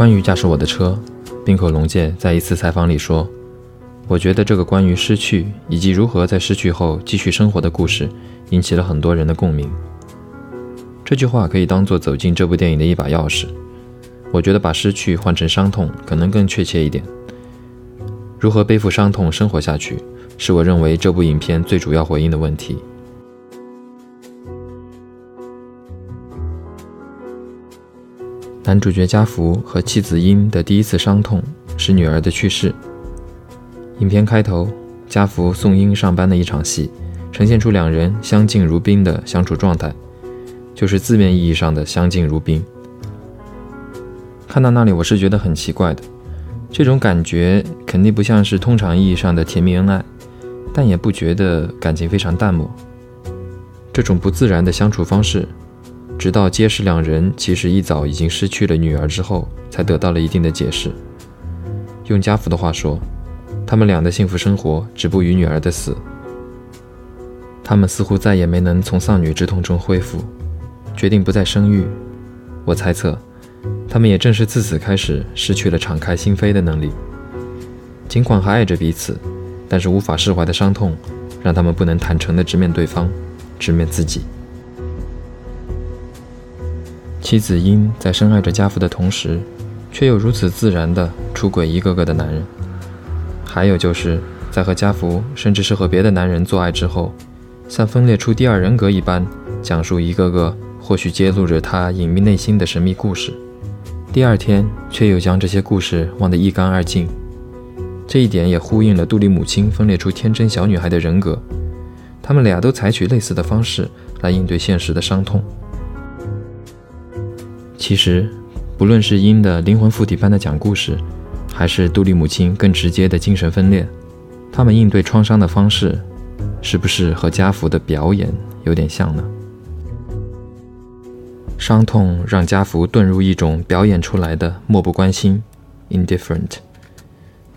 关于驾驶我的车，滨口龙介在一次采访里说：“我觉得这个关于失去以及如何在失去后继续生活的故事，引起了很多人的共鸣。”这句话可以当做走进这部电影的一把钥匙。我觉得把失去换成伤痛可能更确切一点。如何背负伤痛生活下去，是我认为这部影片最主要回应的问题。男主角家福和妻子英的第一次伤痛是女儿的去世。影片开头，家福送英上班的一场戏，呈现出两人相敬如宾的相处状态，就是字面意义上的相敬如宾。看到那里，我是觉得很奇怪的，这种感觉肯定不像是通常意义上的甜蜜恩爱，但也不觉得感情非常淡漠。这种不自然的相处方式。直到揭示两人其实一早已经失去了女儿之后，才得到了一定的解释。用家福的话说，他们俩的幸福生活止步于女儿的死。他们似乎再也没能从丧女之痛中恢复，决定不再生育。我猜测，他们也正是自此开始失去了敞开心扉的能力。尽管还爱着彼此，但是无法释怀的伤痛，让他们不能坦诚地直面对方，直面自己。妻子英在深爱着家福的同时，却又如此自然地出轨一个个的男人。还有就是在和家福，甚至是和别的男人做爱之后，像分裂出第二人格一般，讲述一个个或许揭露着他隐秘内心的神秘故事。第二天，却又将这些故事忘得一干二净。这一点也呼应了杜丽母亲分裂出天真小女孩的人格。他们俩都采取类似的方式来应对现实的伤痛。其实，不论是英的灵魂附体般的讲故事，还是杜丽母亲更直接的精神分裂，他们应对创伤的方式，是不是和家福的表演有点像呢？伤痛让家福遁入一种表演出来的漠不关心 （indifferent）。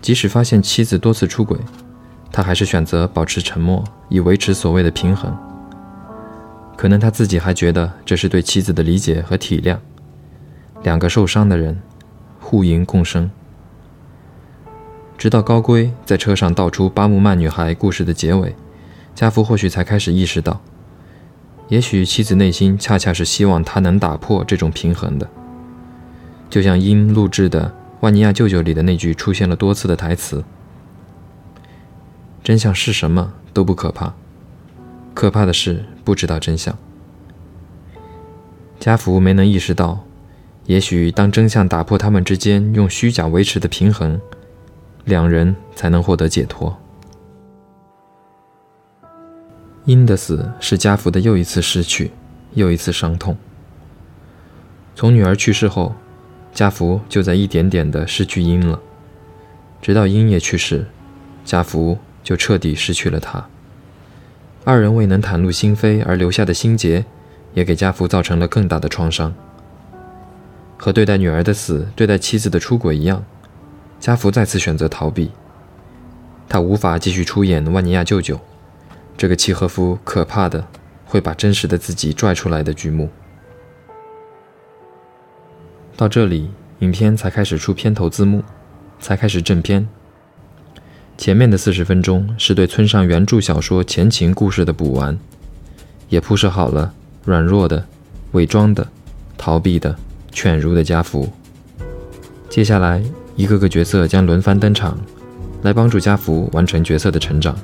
即使发现妻子多次出轨，他还是选择保持沉默，以维持所谓的平衡。可能他自己还觉得这是对妻子的理解和体谅。两个受伤的人，互赢共生。直到高圭在车上道出巴木曼女孩故事的结尾，家福或许才开始意识到，也许妻子内心恰恰是希望他能打破这种平衡的。就像英录制的《万尼亚舅舅》里的那句出现了多次的台词：“真相是什么都不可怕，可怕的是不知道真相。”家福没能意识到。也许当真相打破他们之间用虚假维持的平衡，两人才能获得解脱。英的死是家福的又一次失去，又一次伤痛。从女儿去世后，家福就在一点点的失去英了，直到英也去世，家福就彻底失去了他。二人未能袒露心扉而留下的心结，也给家福造成了更大的创伤。和对待女儿的死、对待妻子的出轨一样，家福再次选择逃避。他无法继续出演万尼亚舅舅这个契诃夫可怕的会把真实的自己拽出来的剧目。到这里，影片才开始出片头字幕，才开始正片。前面的四十分钟是对村上原著小说前情故事的补完，也铺设好了软弱的、伪装的、逃避的。犬儒的家福，接下来一个个角色将轮番登场，来帮助家福完成角色的成长。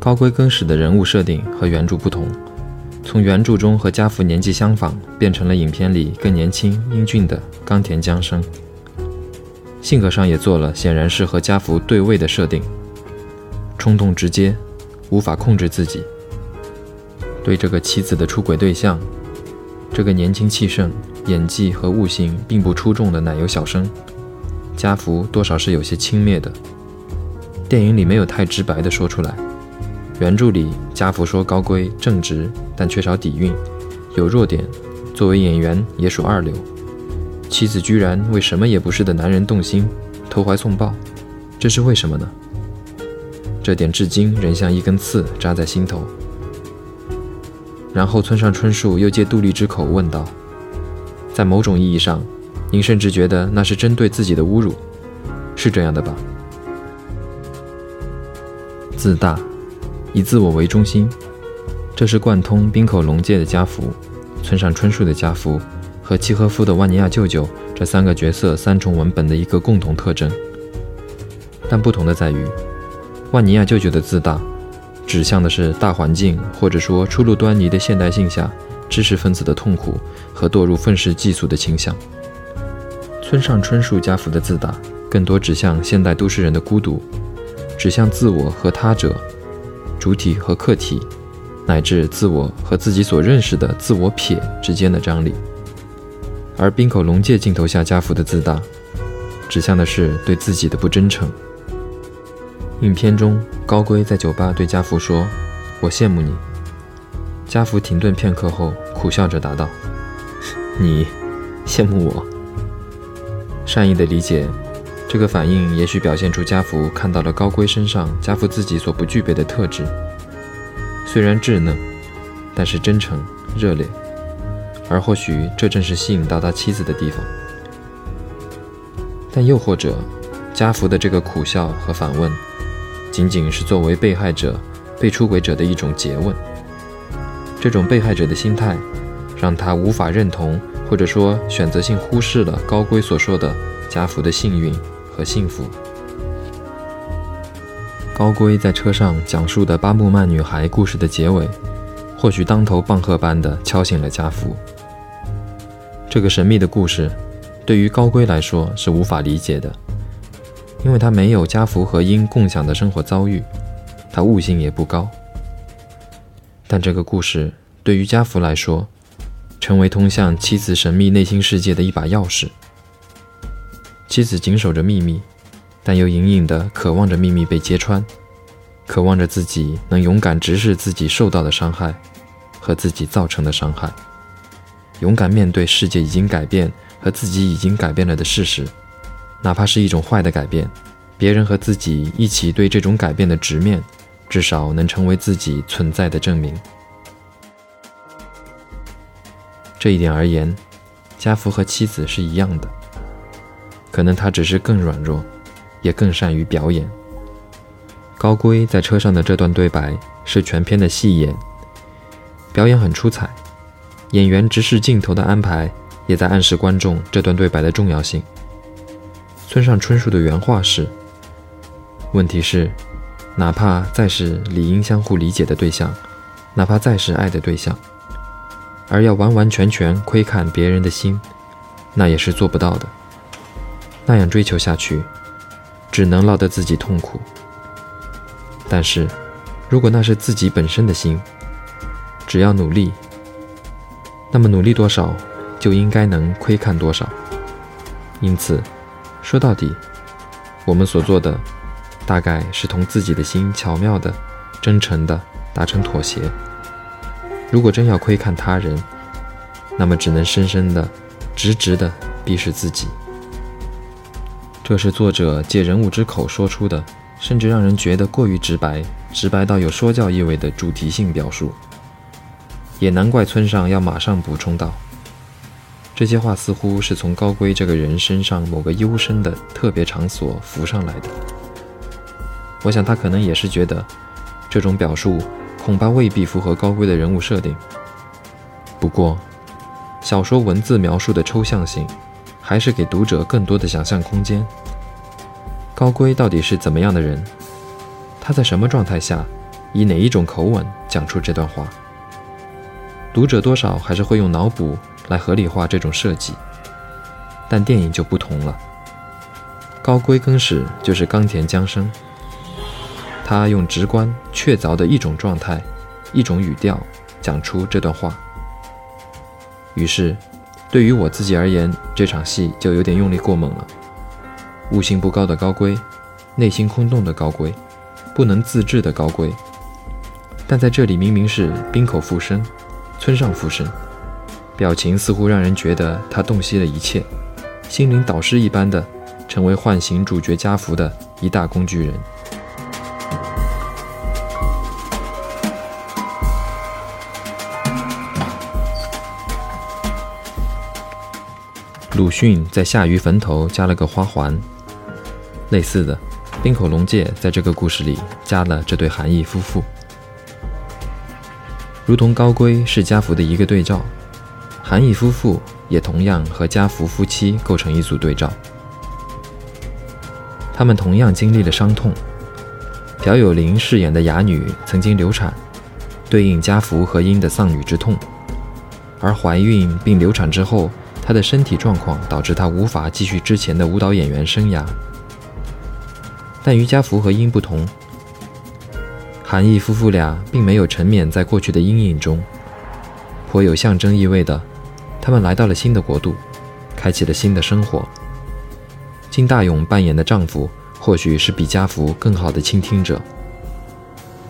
高圭更始的人物设定和原著不同，从原著中和家福年纪相仿，变成了影片里更年轻英俊的冈田将生。性格上也做了显然是和家福对位的设定，冲动直接，无法控制自己。对这个妻子的出轨对象，这个年轻气盛、演技和悟性并不出众的奶油小生，家福多少是有些轻蔑的。电影里没有太直白地说出来，原著里家福说高圭正直但缺少底蕴，有弱点，作为演员也属二流。妻子居然为什么也不是的男人动心，投怀送抱，这是为什么呢？这点至今仍像一根刺扎在心头。然后村上春树又借杜丽之口问道：“在某种意义上，您甚至觉得那是针对自己的侮辱，是这样的吧？自大，以自我为中心，这是贯通滨口龙介的家福、村上春树的家福和契诃夫的万尼亚舅舅这三个角色三重文本的一个共同特征。但不同的在于，万尼亚舅舅的自大，指向的是大环境或者说初露端倪的现代性下知识分子的痛苦和堕入愤世嫉俗的倾向。村上春树家福的自大，更多指向现代都市人的孤独。指向自我和他者、主体和客体，乃至自我和自己所认识的自我撇之间的张力。而滨口龙介镜头下家福的自大，指向的是对自己的不真诚。影片中，高圭在酒吧对家福说：“我羡慕你。”家福停顿片刻后，苦笑着答道：“你羡慕我？”善意的理解。这个反应也许表现出家福看到了高圭身上家福自己所不具备的特质，虽然稚嫩，但是真诚热烈，而或许这正是吸引到他妻子的地方。但又或者，家福的这个苦笑和反问，仅仅是作为被害者、被出轨者的一种诘问。这种被害者的心态，让他无法认同，或者说选择性忽视了高圭所说的家福的幸运。和幸福。高圭在车上讲述的巴木曼女孩故事的结尾，或许当头棒喝般的敲醒了家福。这个神秘的故事，对于高圭来说是无法理解的，因为他没有家福和鹰共享的生活遭遇，他悟性也不高。但这个故事对于家福来说，成为通向妻子神秘内心世界的一把钥匙。妻子谨守着秘密，但又隐隐的渴望着秘密被揭穿，渴望着自己能勇敢直视自己受到的伤害和自己造成的伤害，勇敢面对世界已经改变和自己已经改变了的事实，哪怕是一种坏的改变，别人和自己一起对这种改变的直面，至少能成为自己存在的证明。这一点而言，家福和妻子是一样的。可能他只是更软弱，也更善于表演。高圭在车上的这段对白是全片的戏演，表演很出彩。演员直视镜头的安排也在暗示观众这段对白的重要性。村上春树的原话是：“问题是，哪怕再是理应相互理解的对象，哪怕再是爱的对象，而要完完全全窥看别人的心，那也是做不到的。”那样追求下去，只能落得自己痛苦。但是，如果那是自己本身的心，只要努力，那么努力多少，就应该能窥看多少。因此，说到底，我们所做的，大概是同自己的心巧妙的、真诚的达成妥协。如果真要窥看他人，那么只能深深的、直直的逼视自己。这是作者借人物之口说出的，甚至让人觉得过于直白，直白到有说教意味的主题性表述。也难怪村上要马上补充道：“这些话似乎是从高圭这个人身上某个幽深的特别场所浮上来的。”我想他可能也是觉得，这种表述恐怕未必符合高圭的人物设定。不过，小说文字描述的抽象性。还是给读者更多的想象空间。高圭到底是怎么样的人？他在什么状态下，以哪一种口吻讲出这段话？读者多少还是会用脑补来合理化这种设计，但电影就不同了。高圭更是就是冈田将生，他用直观确凿的一种状态、一种语调讲出这段话，于是。对于我自己而言，这场戏就有点用力过猛了。悟性不高的高圭，内心空洞的高圭，不能自制的高圭。但在这里明明是滨口附身，村上附身，表情似乎让人觉得他洞悉了一切，心灵导师一般的，成为唤醒主角家福的一大工具人。鲁迅在夏鱼坟头加了个花环。类似的，冰口龙介在这个故事里加了这对韩义夫妇。如同高龟是家福的一个对照，韩义夫妇也同样和家福夫妻构成一组对照。他们同样经历了伤痛。朴有霖饰演的哑女曾经流产，对应家福和英的丧女之痛；而怀孕并流产之后，她的身体状况导致她无法继续之前的舞蹈演员生涯。但与家福和英不同，韩义夫妇俩并没有沉湎在过去的阴影中，颇有象征意味的，他们来到了新的国度，开启了新的生活。金大勇扮演的丈夫，或许是比家福更好的倾听者。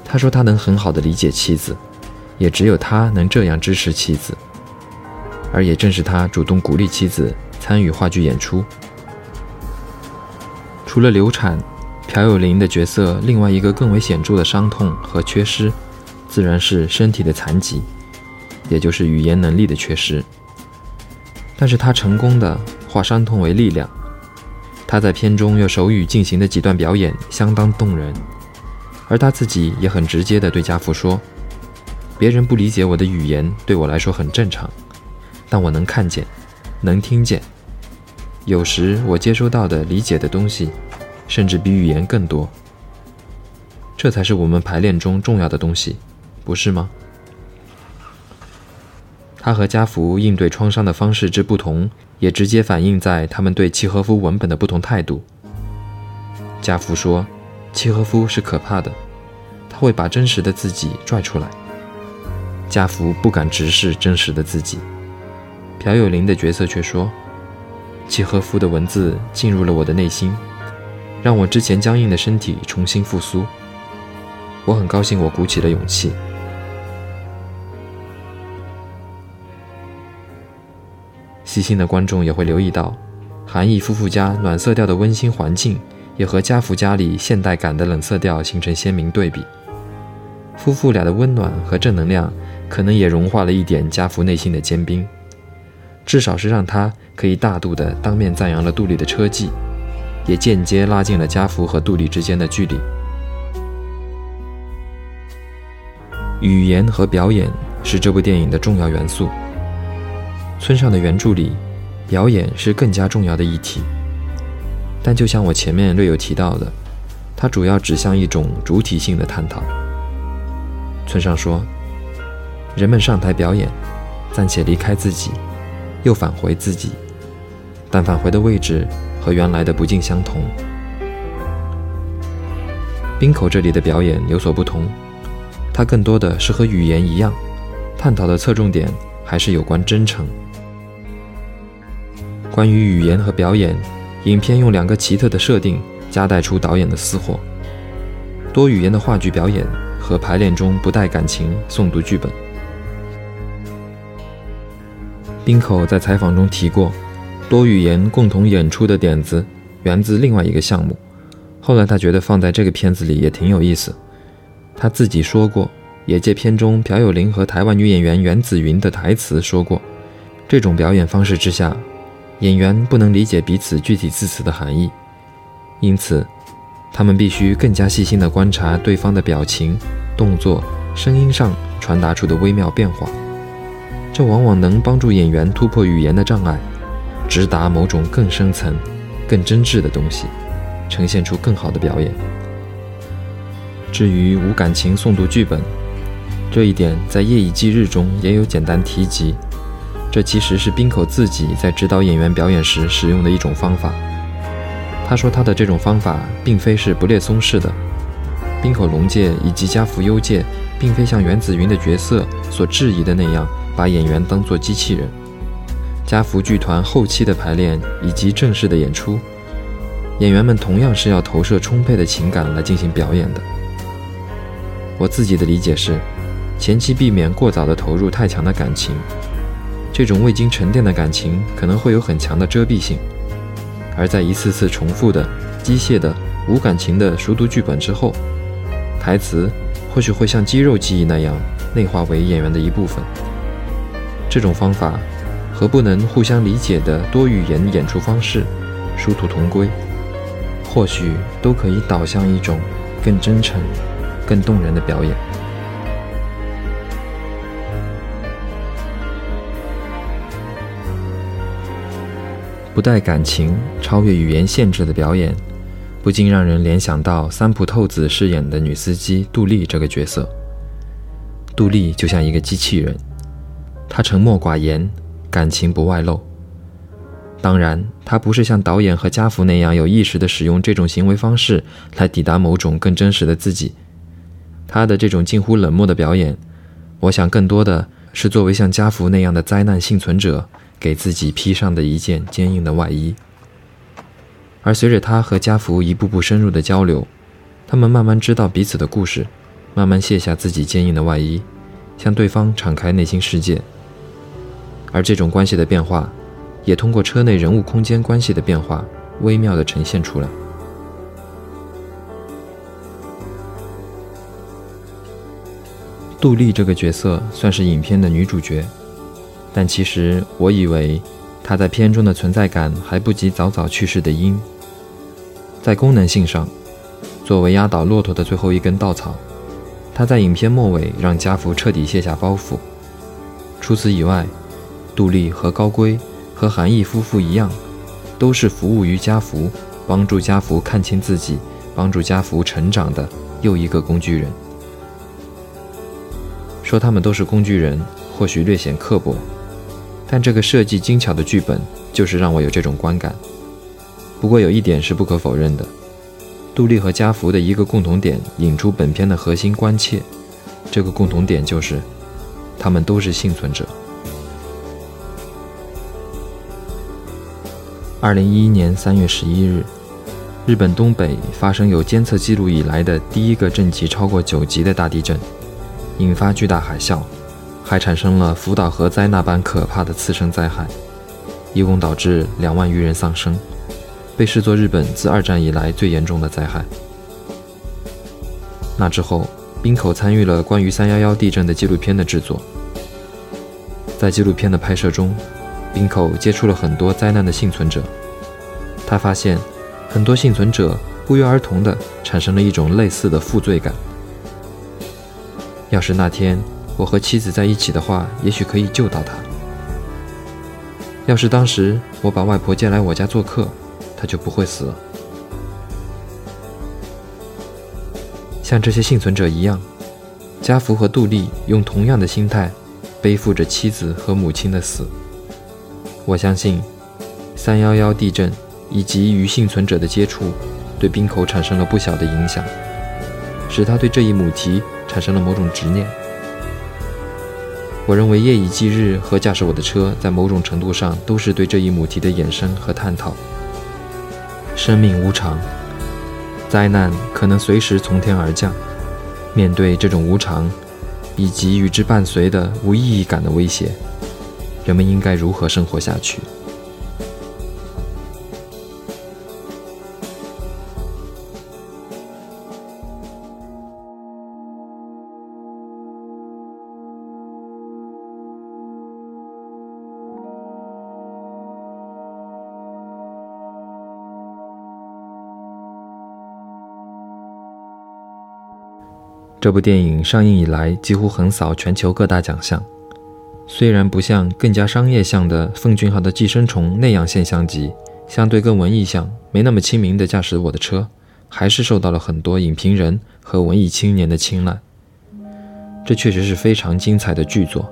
他说他能很好的理解妻子，也只有他能这样支持妻子，而也正是他主动鼓励妻子参与话剧演出。除了流产。朴有霖的角色，另外一个更为显著的伤痛和缺失，自然是身体的残疾，也就是语言能力的缺失。但是他成功的化伤痛为力量。他在片中用手语进行的几段表演相当动人，而他自己也很直接地对家父说：“别人不理解我的语言，对我来说很正常，但我能看见，能听见。有时我接收到的理解的东西。”甚至比语言更多，这才是我们排练中重要的东西，不是吗？他和家福应对创伤的方式之不同，也直接反映在他们对契诃夫文本的不同态度。家福说，契诃夫是可怕的，他会把真实的自己拽出来。家福不敢直视真实的自己。朴有林的角色却说，契诃夫的文字进入了我的内心。让我之前僵硬的身体重新复苏。我很高兴，我鼓起了勇气。细心的观众也会留意到，韩义夫妇家暖色调的温馨环境，也和家福家里现代感的冷色调形成鲜明对比。夫妇俩的温暖和正能量，可能也融化了一点家福内心的坚冰，至少是让他可以大度地当面赞扬了杜丽的车技。也间接拉近了家福和杜丽之间的距离。语言和表演是这部电影的重要元素。村上的原著里，表演是更加重要的议题。但就像我前面略有提到的，它主要指向一种主体性的探讨。村上说，人们上台表演，暂且离开自己，又返回自己，但返回的位置。和原来的不尽相同。滨口这里的表演有所不同，它更多的是和语言一样，探讨的侧重点还是有关真诚。关于语言和表演，影片用两个奇特的设定夹带出导演的私货：多语言的话剧表演和排练中不带感情诵读剧本。滨口在采访中提过。多语言共同演出的点子源自另外一个项目，后来他觉得放在这个片子里也挺有意思。他自己说过，也借片中朴有霖和台湾女演员袁紫云的台词说过，这种表演方式之下，演员不能理解彼此具体字词的含义，因此他们必须更加细心地观察对方的表情、动作、声音上传达出的微妙变化，这往往能帮助演员突破语言的障碍。直达某种更深层、更真挚的东西，呈现出更好的表演。至于无感情诵读剧本，这一点在《夜以继日》中也有简单提及。这其实是滨口自己在指导演员表演时使用的一种方法。他说他的这种方法并非是不列松式的。滨口龙介以及加福优介，并非像原子云的角色所质疑的那样，把演员当作机器人。加福剧团后期的排练以及正式的演出，演员们同样是要投射充沛的情感来进行表演的。我自己的理解是，前期避免过早的投入太强的感情，这种未经沉淀的感情可能会有很强的遮蔽性，而在一次次重复的机械的无感情的熟读剧本之后，台词或许会像肌肉记忆那样内化为演员的一部分。这种方法。和不能互相理解的多语言演出方式殊途同归，或许都可以导向一种更真诚、更动人的表演。不带感情、超越语言限制的表演，不禁让人联想到三浦透子饰演的女司机杜丽这个角色。杜丽就像一个机器人，她沉默寡言，感情不外露。当然，她不是像导演和家福那样有意识地使用这种行为方式来抵达某种更真实的自己。她的这种近乎冷漠的表演，我想更多的是作为像家福那样的灾难幸存者。给自己披上的一件坚硬的外衣，而随着他和家福一步步深入的交流，他们慢慢知道彼此的故事，慢慢卸下自己坚硬的外衣，向对方敞开内心世界。而这种关系的变化，也通过车内人物空间关系的变化，微妙地呈现出来。杜丽这个角色算是影片的女主角。但其实，我以为他在片中的存在感还不及早早去世的鹰。在功能性上，作为压倒骆驼的最后一根稻草，他在影片末尾让家福彻底卸下包袱。除此以外，杜丽和高圭和韩义夫妇一样，都是服务于家福，帮助家福看清自己，帮助家福成长的又一个工具人。说他们都是工具人，或许略显刻薄。但这个设计精巧的剧本，就是让我有这种观感。不过有一点是不可否认的，杜丽和家福的一个共同点，引出本片的核心关切。这个共同点就是，他们都是幸存者。二零一一年三月十一日，日本东北发生有监测记录以来的第一个震级超过九级的大地震，引发巨大海啸。还产生了福岛核灾那般可怕的次生灾害，一共导致两万余人丧生，被视作日本自二战以来最严重的灾害。那之后，滨口参与了关于三幺幺地震的纪录片的制作。在纪录片的拍摄中，滨口接触了很多灾难的幸存者，他发现很多幸存者不约而同地产生了一种类似的负罪感。要是那天，我和妻子在一起的话，也许可以救到他。要是当时我把外婆接来我家做客，他就不会死了。像这些幸存者一样，家福和杜丽用同样的心态背负着妻子和母亲的死。我相信，三幺幺地震以及与幸存者的接触，对冰口产生了不小的影响，使他对这一母题产生了某种执念。我认为《夜以继日》和驾驶我的车在某种程度上都是对这一母题的衍生和探讨。生命无常，灾难可能随时从天而降。面对这种无常，以及与之伴随的无意义感的威胁，人们应该如何生活下去？这部电影上映以来几乎横扫全球各大奖项，虽然不像更加商业向的奉俊昊的《寄生虫》那样现象级，相对更文艺向、没那么亲民的《驾驶我的车》，还是受到了很多影评人和文艺青年的青睐。这确实是非常精彩的剧作，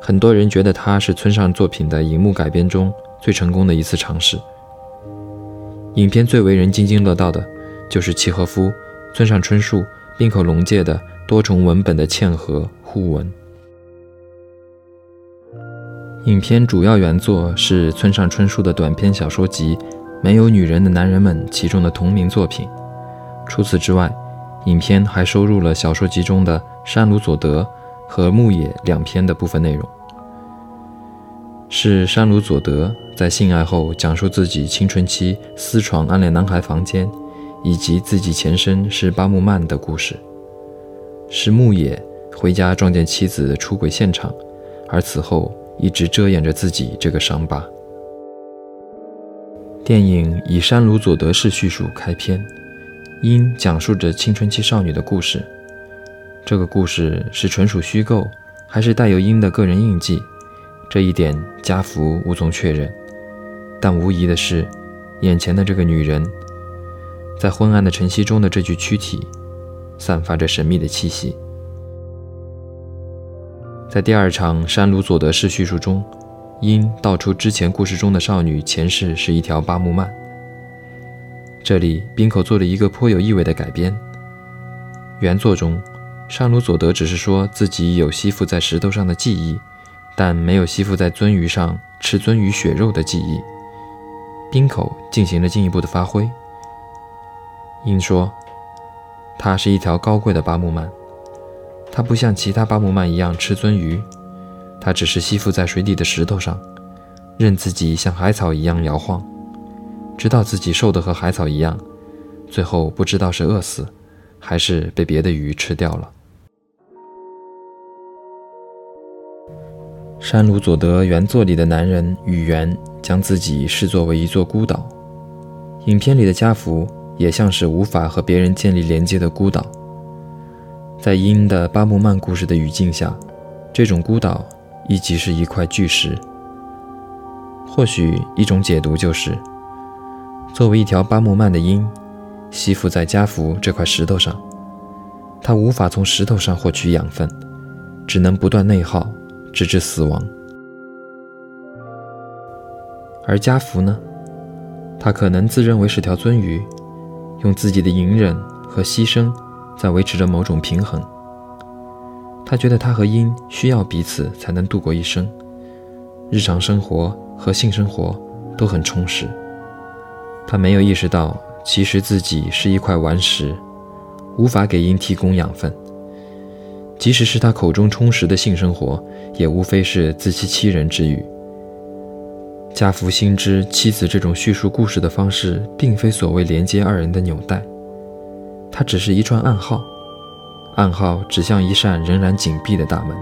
很多人觉得它是村上作品的荧幕改编中最成功的一次尝试。影片最为人津津乐道的，就是契诃夫、村上春树。滨口龙介的多重文本的嵌合互文。影片主要原作是村上春树的短篇小说集《没有女人的男人们》其中的同名作品。除此之外，影片还收录了小说集中的《山鲁佐德》和《牧野》两篇的部分内容。是山鲁佐德在性爱后讲述自己青春期私闯暗恋男孩房间。以及自己前身是巴木漫的故事，是牧野回家撞见妻子出轨现场，而此后一直遮掩着自己这个伤疤。电影以山鲁佐德式叙述开篇，因讲述着青春期少女的故事。这个故事是纯属虚构，还是带有因的个人印记？这一点家福无从确认。但无疑的是，眼前的这个女人，在昏暗的晨曦中的这具躯体，散发着神秘的气息。在第二场山鲁佐德式叙述中，因道出之前故事中的少女前世是一条巴木曼。这里滨口做了一个颇有意味的改编。原作中，山鲁佐德只是说自己有吸附在石头上的记忆，但没有吸附在鳟鱼上吃鳟鱼血肉的记忆。滨口进行了进一步的发挥。因说，它是一条高贵的巴木曼，它不像其他巴木曼一样吃鳟鱼，它只是吸附在水底的石头上，任自己像海草一样摇晃，直到自己瘦得和海草一样，最后不知道是饿死，还是被别的鱼吃掉了。山鲁佐德原作里的男人宇垣将自己视作为一座孤岛，影片里的家福也像是无法和别人建立连接的孤岛。在鹰的巴木曼故事的语境下，这种孤岛亦即是一块巨石。或许一种解读就是，作为一条巴木曼的鹰，吸附在家福这块石头上，他无法从石头上获取养分，只能不断内耗。直至死亡，而家福呢？他可能自认为是条鱒鱼，用自己的隐忍和牺牲在维持着某种平衡。他觉得他和鹰需要彼此才能度过一生，日常生活和性生活都很充实。他没有意识到，其实自己是一块顽石，无法给鹰提供养分。即使是他口中充实的性生活，也无非是自欺欺人之语。家福心知妻子这种叙述故事的方式，并非所谓连接二人的纽带，它只是一串暗号，暗号指向一扇仍然紧闭的大门。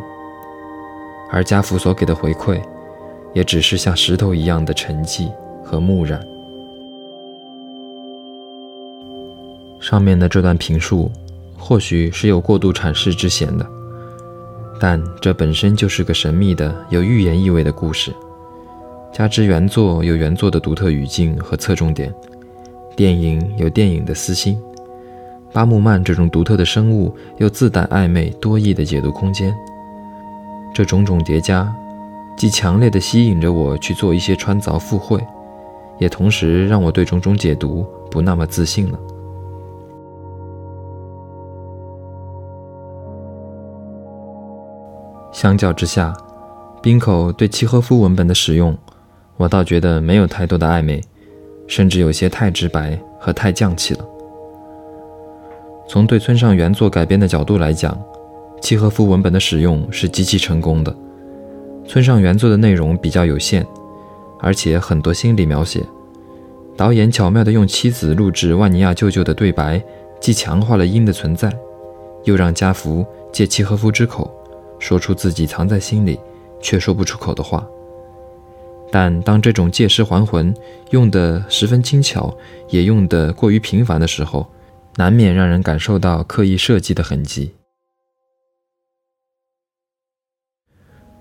而家福所给的回馈，也只是像石头一样的沉寂和木然。上面的这段评述。或许是有过度阐释之嫌的，但这本身就是个神秘的、有预言意味的故事。加之原作有原作的独特语境和侧重点，电影有电影的私心，巴木曼这种独特的生物又自带暧昧多义的解读空间。这种种叠加，既强烈地吸引着我去做一些穿凿附会，也同时让我对种种解读不那么自信了。相较之下，滨口对契诃夫文本的使用，我倒觉得没有太多的暧昧，甚至有些太直白和太匠气了。从对村上原作改编的角度来讲，契诃夫文本的使用是极其成功的。村上原作的内容比较有限，而且很多心理描写，导演巧妙地用妻子录制万尼亚舅舅的对白，既强化了因的存在，又让家福借契诃夫之口。说出自己藏在心里却说不出口的话，但当这种借尸还魂用得十分轻巧，也用得过于频繁的时候，难免让人感受到刻意设计的痕迹。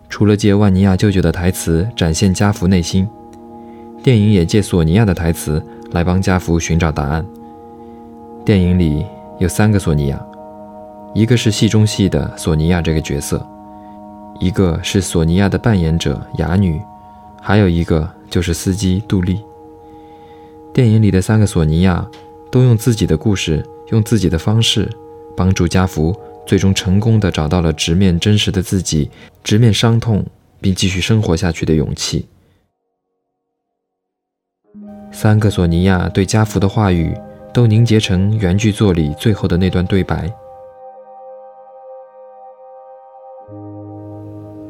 除了借万尼亚舅舅的台词展现家福内心，电影也借索尼娅的台词来帮家福寻找答案。电影里有三个索尼娅。一个是戏中戏的索尼娅这个角色，一个是索尼娅的扮演者哑女，还有一个就是司机杜丽。电影里的三个索尼娅都用自己的故事，用自己的方式，帮助家福最终成功的找到了直面真实的自己，直面伤痛，并继续生活下去的勇气。三个索尼娅对家福的话语都凝结成原剧作里最后的那段对白。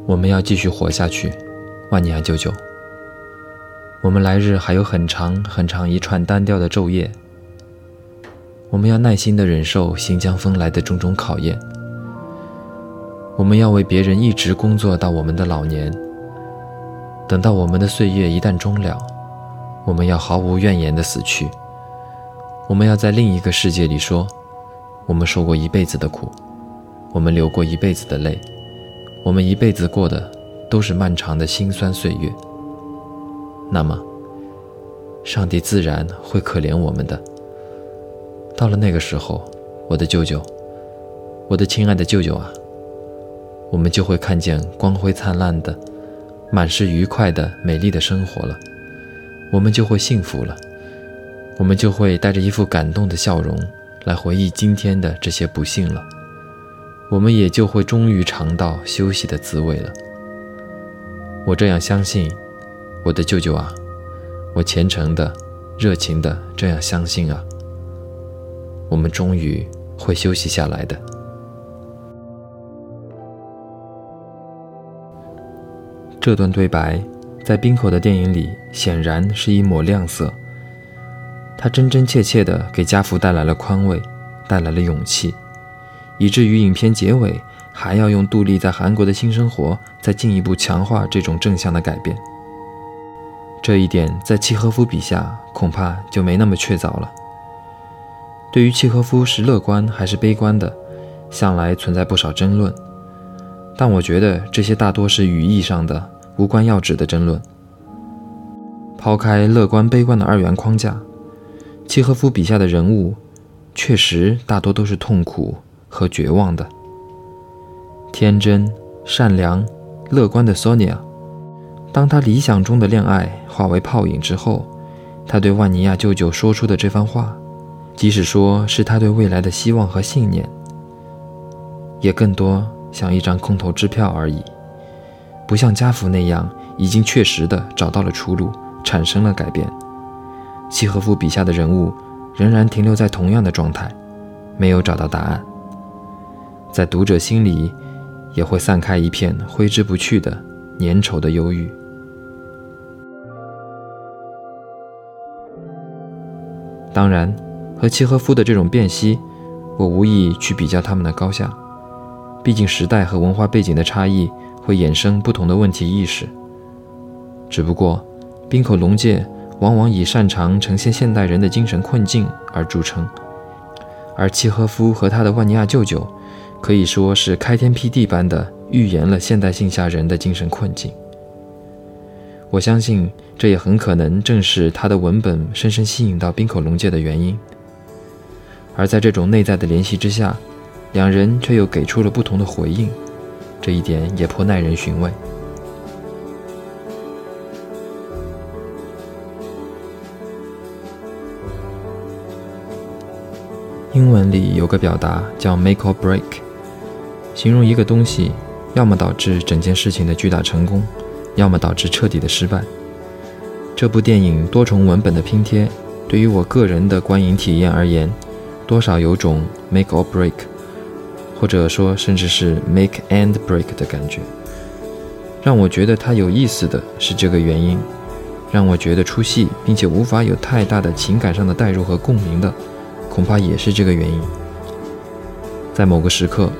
我们要继续活下去，万尼亚舅舅。我们来日还有很长很长一串单调的昼夜。我们要耐心地忍受新疆风来的种种考验。我们要为别人一直工作到我们的老年，等到我们的岁月一旦终了，我们要毫无怨言地死去。我们要在另一个世界里说，我们受过一辈子的苦，我们流过一辈子的泪，我们一辈子过的都是漫长的辛酸岁月。那么，上帝自然会可怜我们的。到了那个时候，我的舅舅，我的亲爱的舅舅啊，我们就会看见光辉灿烂的、满是愉快的、美丽的生活了，我们就会幸福了。我们就会带着一副感动的笑容来回忆今天的这些不幸了，我们也就会终于尝到休息的滋味了。我这样相信，我的舅舅啊，我虔诚的、热情的这样相信啊，我们终于会休息下来的。这段对白在冰口的电影里显然是一抹亮色。他真真切切的给家福带来了宽慰，带来了勇气，以至于影片结尾还要用杜丽在韩国的新生活再进一步强化这种正向的改变。这一点在契诃夫笔下恐怕就没那么确凿了。对于契诃夫是乐观还是悲观的，向来存在不少争论，但我觉得这些大多是语义上的、无关要旨的争论。抛开乐观悲观的二元框架。契诃夫笔下的人物，确实大多都是痛苦和绝望的。天真、善良、乐观的索尼娅，当她理想中的恋爱化为泡影之后，她对万尼亚舅舅说出的这番话，即使说是她对未来的希望和信念，也更多像一张空头支票而已，不像家福那样已经确实的找到了出路，产生了改变。契诃夫笔下的人物仍然停留在同样的状态，没有找到答案，在读者心里也会散开一片挥之不去的粘稠的忧郁。当然，和契诃夫的这种辨析，我无意去比较他们的高下，毕竟时代和文化背景的差异会衍生不同的问题意识。只不过，冰口龙介。往往以擅长呈现现代人的精神困境而著称，而契诃夫和他的万尼亚舅舅，可以说是开天辟地般的预言了现代性下人的精神困境。我相信，这也很可能正是他的文本深深吸引到冰口龙介的原因。而在这种内在的联系之下，两人却又给出了不同的回应，这一点也颇耐人寻味。英文里有个表达叫 “make or break”，形容一个东西要么导致整件事情的巨大成功，要么导致彻底的失败。这部电影多重文本的拼贴，对于我个人的观影体验而言，多少有种 “make or break”，或者说甚至是 “make and break” 的感觉。让我觉得它有意思的是这个原因，让我觉得出戏并且无法有太大的情感上的代入和共鸣的。恐怕也是这个原因。在某个时刻，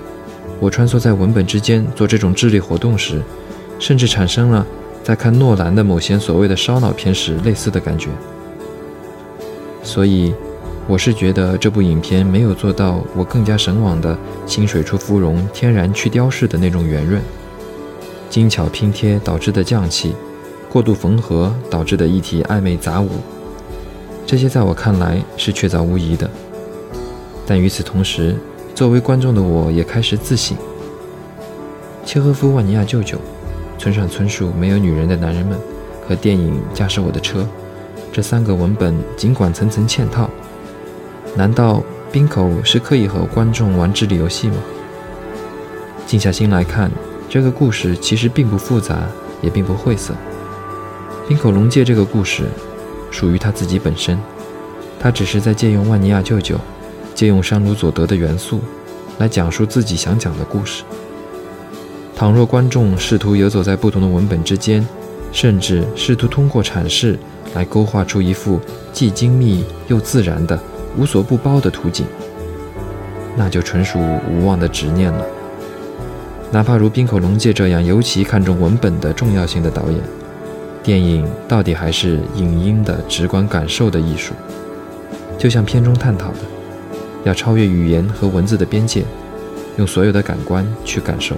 我穿梭在文本之间做这种智力活动时，甚至产生了在看诺兰的某些所谓的烧脑片时类似的感觉。所以，我是觉得这部影片没有做到我更加神往的清水出芙蓉、天然去雕饰的那种圆润，精巧拼贴导致的匠气，过度缝合导致的议题暧昧杂舞。这些在我看来是确凿无疑的，但与此同时，作为观众的我也开始自省。契诃夫、万尼亚舅舅、村上春树、没有女人的男人们和电影驾驶我的车这三个文本，尽管层层嵌套，难道滨口是刻意和观众玩智力游戏吗？静下心来看，这个故事其实并不复杂，也并不晦涩。滨口龙介这个故事。属于他自己本身，他只是在借用万尼亚舅舅，借用山鲁佐德的元素，来讲述自己想讲的故事。倘若观众试图游走在不同的文本之间，甚至试图通过阐释来勾画出一幅既精密又自然的无所不包的图景，那就纯属无望的执念了。哪怕如滨口龙介这样尤其看重文本的重要性的导演，电影到底还是影音的直观感受的艺术，就像片中探讨的，要超越语言和文字的边界，用所有的感官去感受。